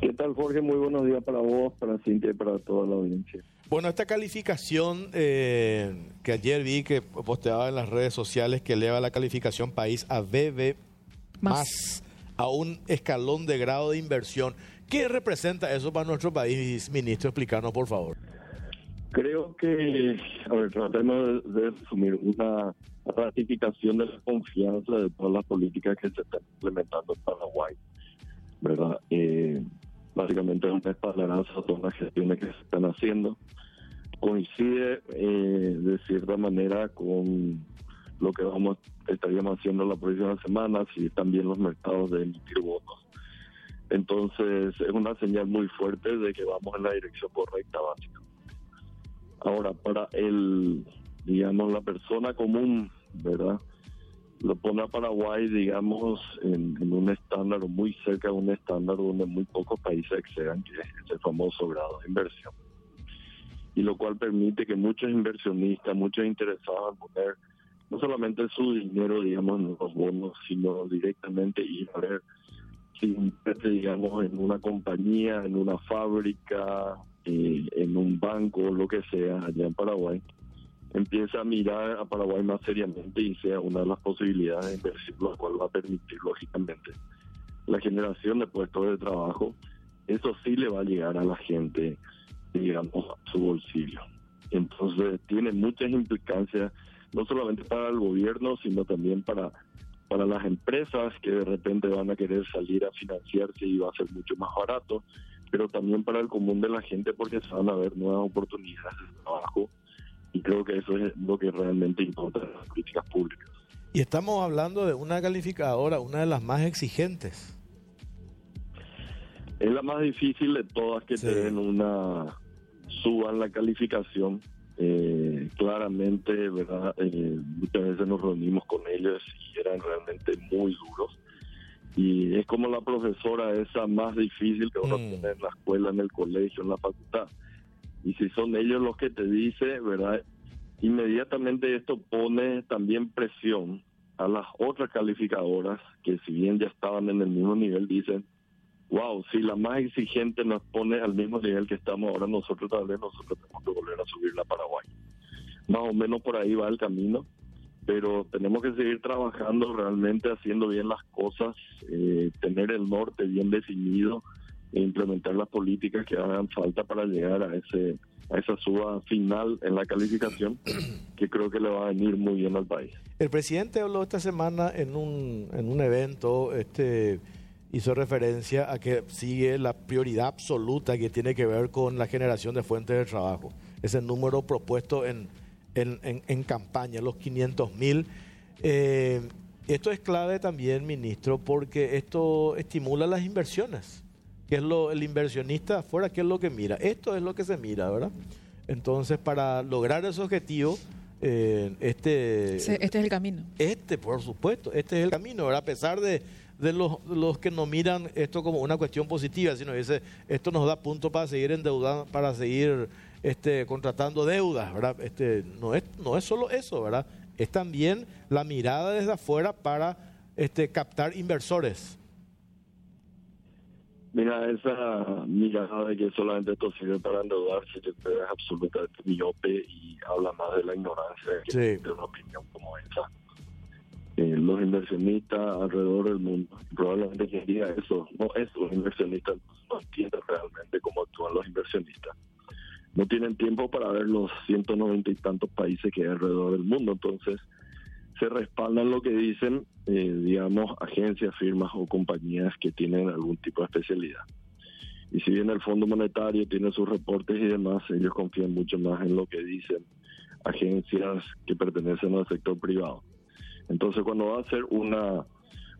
¿Qué tal, Jorge? Muy buenos días para vos, para Cintia y para toda la audiencia. Bueno, esta calificación eh, que ayer vi que posteaba en las redes sociales que eleva la calificación país a BB más, a un escalón de grado de inversión. ¿Qué representa eso para nuestro país, ministro? Explícanos, por favor. Creo que, a ver, tratemos de asumir una ratificación de la confianza de todas las políticas que se están implementando en Paraguay, ¿verdad? Eh, básicamente es un espaldarazo a todas las gestiones que se están haciendo. Coincide eh, de cierta manera con lo que vamos estaríamos haciendo la próxima semana y también los mercados de emitir votos. Entonces es una señal muy fuerte de que vamos en la dirección correcta básicamente. Ahora, para el, digamos, la persona común, ¿verdad? Lo pone a Paraguay, digamos, en, un estándar muy cerca de un estándar donde muy pocos países excedan, que es el famoso grado de inversión. Y lo cual permite que muchos inversionistas, muchos interesados en poner no solamente su dinero, digamos, en los bonos, sino directamente ir a ver si digamos, en una compañía, en una fábrica, eh, en un banco, lo que sea, allá en Paraguay empieza a mirar a Paraguay más seriamente y sea una de las posibilidades de inversión, lo cual va a permitir, lógicamente, la generación de puestos de trabajo. Eso sí le va a llegar a la gente, digamos, a su bolsillo. Entonces, tiene muchas implicancias, no solamente para el gobierno, sino también para, para las empresas que de repente van a querer salir a financiarse y va a ser mucho más barato, pero también para el común de la gente porque se van a ver nuevas oportunidades de trabajo creo que eso es lo que realmente importa en las políticas públicas. Y estamos hablando de una calificadora, una de las más exigentes. Es la más difícil de todas que te den una suban la calificación. Eh, claramente, verdad, eh, muchas veces nos reunimos con ellos y eran realmente muy duros. Y es como la profesora esa más difícil que uno mm. tiene en la escuela, en el colegio, en la facultad y si son ellos los que te dicen, ¿verdad? Inmediatamente esto pone también presión a las otras calificadoras que si bien ya estaban en el mismo nivel, dicen, wow, si la más exigente nos pone al mismo nivel que estamos ahora nosotros, tal vez nosotros tenemos que volver a subir la Paraguay. Más o menos por ahí va el camino, pero tenemos que seguir trabajando realmente, haciendo bien las cosas, eh, tener el norte bien definido, e implementar las políticas que hagan falta para llegar a ese a esa suba final en la calificación que creo que le va a venir muy bien al país. El presidente habló esta semana en un, en un evento, este hizo referencia a que sigue la prioridad absoluta que tiene que ver con la generación de fuentes de trabajo. Ese número propuesto en, en, en, campaña, los 500 mil. Eh, esto es clave también, ministro, porque esto estimula las inversiones que es lo el inversionista afuera, qué es lo que mira. Esto es lo que se mira, ¿verdad? Entonces, para lograr ese objetivo, eh, este... este es el camino. Este, por supuesto, este es el camino, ¿verdad? A pesar de, de los, los que no miran esto como una cuestión positiva, sino dice, esto nos da punto para seguir endeudando, para seguir este, contratando deudas, ¿verdad? Este, no, es, no es solo eso, ¿verdad? Es también la mirada desde afuera para este, captar inversores. Mira, esa mirada de que solamente esto sirve para endeudarse, que es absolutamente miope y habla más de la ignorancia que de una opinión como esa. Eh, los inversionistas alrededor del mundo, probablemente quien diga eso, no es los inversionistas, no entienden realmente cómo actúan los inversionistas. No tienen tiempo para ver los 190 y tantos países que hay alrededor del mundo, entonces se respaldan lo que dicen, eh, digamos, agencias, firmas o compañías que tienen algún tipo de especialidad. Y si bien el Fondo Monetario tiene sus reportes y demás, ellos confían mucho más en lo que dicen agencias que pertenecen al sector privado. Entonces, cuando va a ser una,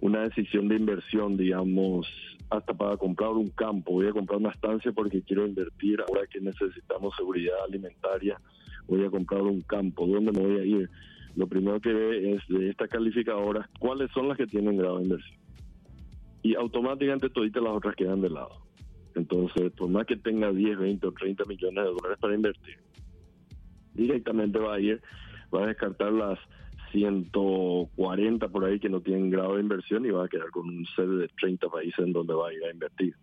una decisión de inversión, digamos, hasta para comprar un campo, voy a comprar una estancia porque quiero invertir, ahora que necesitamos seguridad alimentaria, voy a comprar un campo, ¿dónde me voy a ir? Lo primero que ve es de estas calificadoras cuáles son las que tienen grado de inversión. Y automáticamente todas las otras quedan de lado. Entonces, por más que tenga 10, 20 o 30 millones de dólares para invertir, directamente va a ir, va a descartar las 140 por ahí que no tienen grado de inversión y va a quedar con un set de 30 países en donde va a ir a invertir.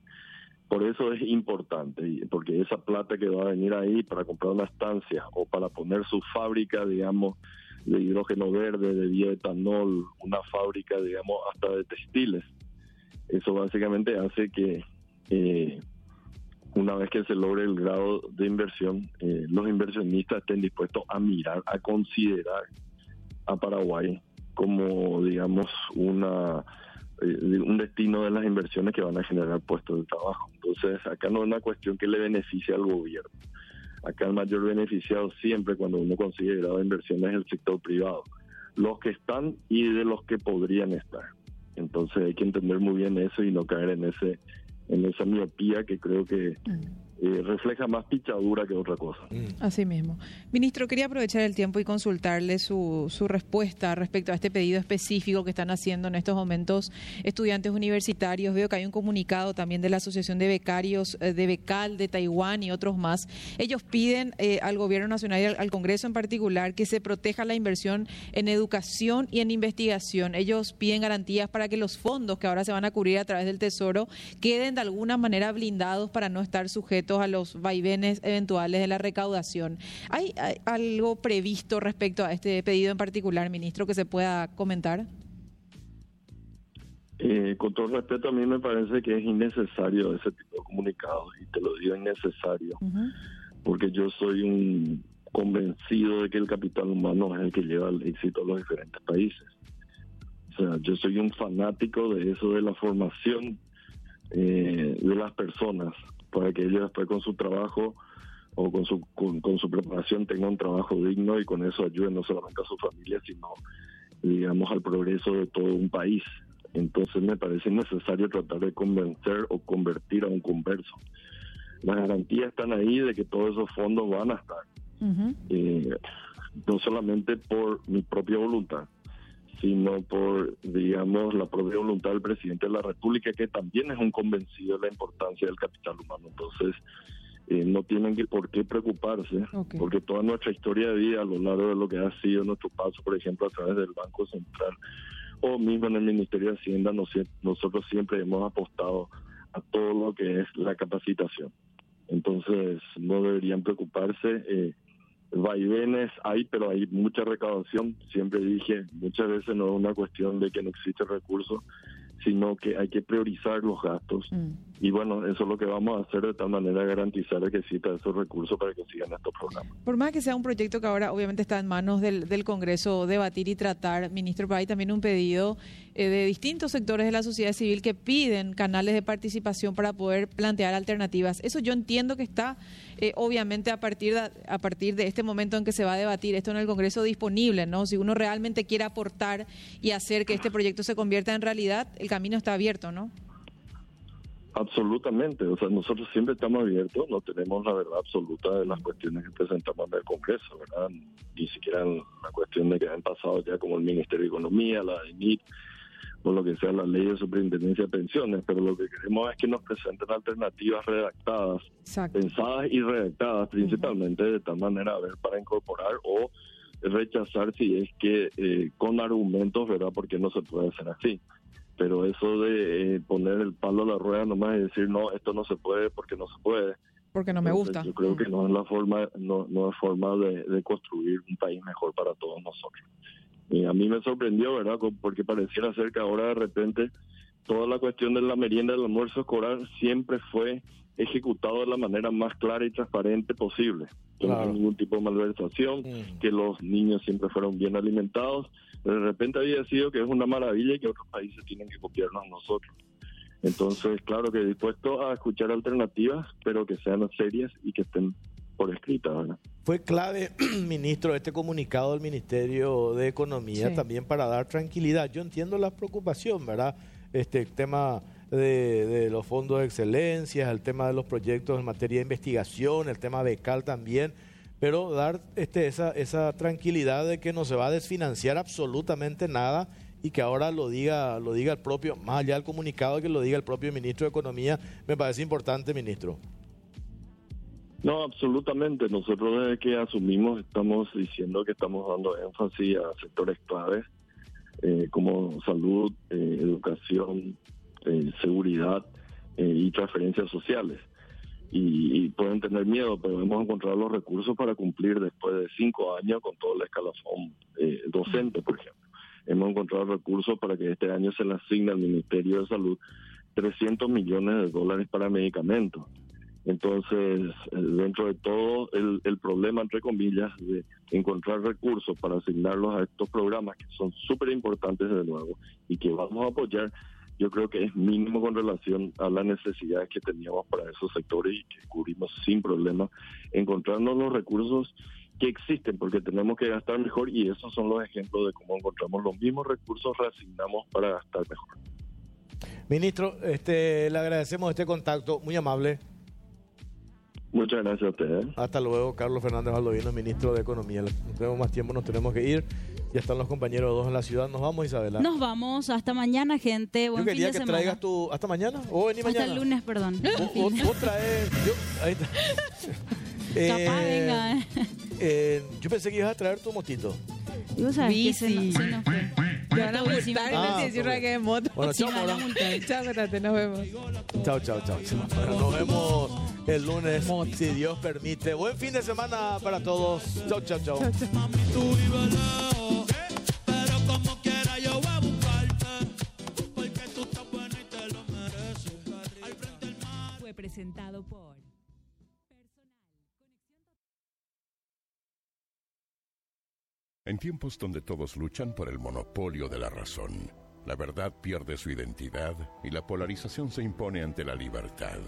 por eso es importante, porque esa plata que va a venir ahí para comprar una estancia o para poner su fábrica, digamos, de hidrógeno verde, de bioetanol, una fábrica, digamos, hasta de textiles. Eso básicamente hace que eh, una vez que se logre el grado de inversión, eh, los inversionistas estén dispuestos a mirar, a considerar a Paraguay como, digamos, una eh, un destino de las inversiones que van a generar puestos de trabajo. Entonces, acá no es una cuestión que le beneficie al gobierno. Acá el mayor beneficiado siempre cuando uno consigue grado de inversión es el sector privado, los que están y de los que podrían estar. Entonces hay que entender muy bien eso y no caer en ese en esa miopía que creo que mm. Eh, refleja más pichadura que otra cosa. Mm. Así mismo. Ministro, quería aprovechar el tiempo y consultarle su, su respuesta respecto a este pedido específico que están haciendo en estos momentos estudiantes universitarios. Veo que hay un comunicado también de la Asociación de Becarios eh, de Becal de Taiwán y otros más. Ellos piden eh, al Gobierno Nacional y al, Congreso en particular que se proteja la inversión en educación y en investigación. Ellos piden garantías para que los fondos que ahora se van a cubrir a través del Tesoro queden de alguna manera blindados para no estar sujetos a los vaivenes eventuales de la recaudación. ¿Hay, algo previsto respecto a este pedido en particular, ministro, que se pueda comentar? Eh, con todo respeto, a mí me parece que es innecesario ese tipo de comunicados, y te lo digo innecesario, porque yo soy un convencido de que el capital humano es el que lleva el éxito a los diferentes países. O sea, yo soy un fanático de eso, de la formación eh, de las personas, para que ellos después con su trabajo o con su, con, su preparación tengan un trabajo digno y con eso ayuden no solamente a su familia, sino, digamos, al progreso de todo un país. Entonces me parece necesario tratar de convencer o convertir a un converso. Las garantías están ahí de que todos esos fondos van a estar. Eh, no solamente por mi propia voluntad, sino por, digamos, la propia voluntad del presidente de la República, que también es un convencido de la importancia del capital humano. Entonces, eh, no tienen que, por qué preocuparse, porque toda nuestra historia de vida a lo largo de lo que ha sido nuestro paso, por ejemplo, a través del Banco Central o mismo en el Ministerio de Hacienda, nosotros siempre hemos apostado a todo lo que es la capacitación. Entonces, no deberían preocuparse. Eh, vaivenes hay, pero hay mucha recaudación. Siempre dije, muchas veces no es una cuestión de que no existe recursos, sino que hay que priorizar los gastos. Mm. Y bueno, eso es lo que vamos a hacer de tal manera garantizar que exista esos recursos para que sigan estos programas. Por más que sea un proyecto que ahora obviamente está en manos del, del Congreso debatir y tratar, ministro, pero hay también un pedido eh, de distintos sectores de la sociedad civil que piden canales de participación para poder plantear alternativas. Eso yo entiendo que está eh, obviamente a partir, de, a partir de este momento en que se va a debatir esto en el Congreso disponible, ¿no? Si uno realmente quiere aportar y hacer que este proyecto se convierta en realidad, el camino está abierto, ¿no? Absolutamente, o sea, nosotros siempre estamos abiertos, no tenemos la verdad absoluta de las cuestiones que presentamos en el Congreso, ¿verdad? Ni siquiera la cuestión de que han pasado ya como el Ministerio de Economía, la DENIT, o lo que sea la ley de superintendencia de pensiones, pero lo que queremos es que nos presenten alternativas redactadas, pensadas y redactadas principalmente, de tal manera a ver para incorporar o rechazar si es que eh, con argumentos, ¿verdad? Porque no se puede hacer así. Pero eso de eh, poner el palo a la rueda nomás y decir, no, esto no se puede porque no se puede. Porque no me gusta. Yo creo que no es la forma, no, no es forma de construir un país mejor para todos nosotros. Y a mí me sorprendió, ¿verdad? Porque pareciera ser que ahora de repente toda la cuestión de la merienda del almuerzo escolar siempre fue ejecutado de la manera más clara y transparente posible. Que no ningún tipo de malversación, mm. que los niños siempre fueron bien alimentados. de repente había sido que es una maravilla y que otros países tienen que copiarnos a nosotros. Entonces, claro que dispuesto a escuchar alternativas, pero que sean serias y que estén por escrita. Fue clave, ministro, este comunicado del Ministerio de Economía también para dar tranquilidad. Yo entiendo la preocupación, ¿verdad? Este tema de, los fondos de excelencia, el tema de los proyectos en materia de investigación, el tema becal también, pero dar este, esa, esa tranquilidad de que no se va a desfinanciar absolutamente nada y que ahora lo diga, lo diga el propio, más allá del comunicado que lo diga el propio ministro de Economía, me parece importante, ministro. No, absolutamente. Nosotros desde que asumimos estamos diciendo que estamos dando énfasis a sectores claves eh, como salud, eh, educación, eh, seguridad y transferencias sociales. Y, pueden tener miedo, pero hemos encontrado los recursos para cumplir después de cinco años con todo el escalafón docente, por ejemplo. Hemos encontrado recursos para que este año se le asigne al Ministerio de Salud 300 millones de dólares para medicamentos. Entonces, eh, dentro de todo el, problema, entre comillas, de encontrar recursos para asignarlos a estos programas que son súper importantes de nuevo y que vamos a apoyar, yo creo que es mínimo con relación a las necesidades que teníamos para esos sectores y que cubrimos sin problema, encontrarnos los recursos que existen, porque tenemos que gastar mejor y esos son los ejemplos de cómo encontramos los mismos recursos, reasignamos para gastar mejor. Ministro, este, le agradecemos este contacto, muy amable. Muchas gracias a ustedes. Hasta luego, Carlos Fernández Valdovino, ministro de Economía. No tenemos más tiempo, nos tenemos que ir. Ya están los compañeros dos en la ciudad. Nos vamos, Isabela. Nos vamos. Hasta mañana, gente. Buen Yo quería fin de que semana. traigas tu... ¿Hasta mañana? ¿O vení mañana? Hasta el lunes, perdón. Vos, vos- vos traes... Yo, ahí está. Capaz Eh, venga. eh. eh, yo pensé que ibas a traer tu motito. Y vos sabés que se, Bici. no- se nos fue. Te van a multar y Ah, que es moto. Bueno, chao. Chao, Cotate, nos vemos. Chao, chao, chao. chao. Bueno, nos vemos el lunes, si Dios permite. Buen fin de semana para todos. Frente del mar. Fue presentado por En tiempos donde todos luchan por el monopolio de la razón, la verdad pierde su identidad y la polarización se impone ante la libertad.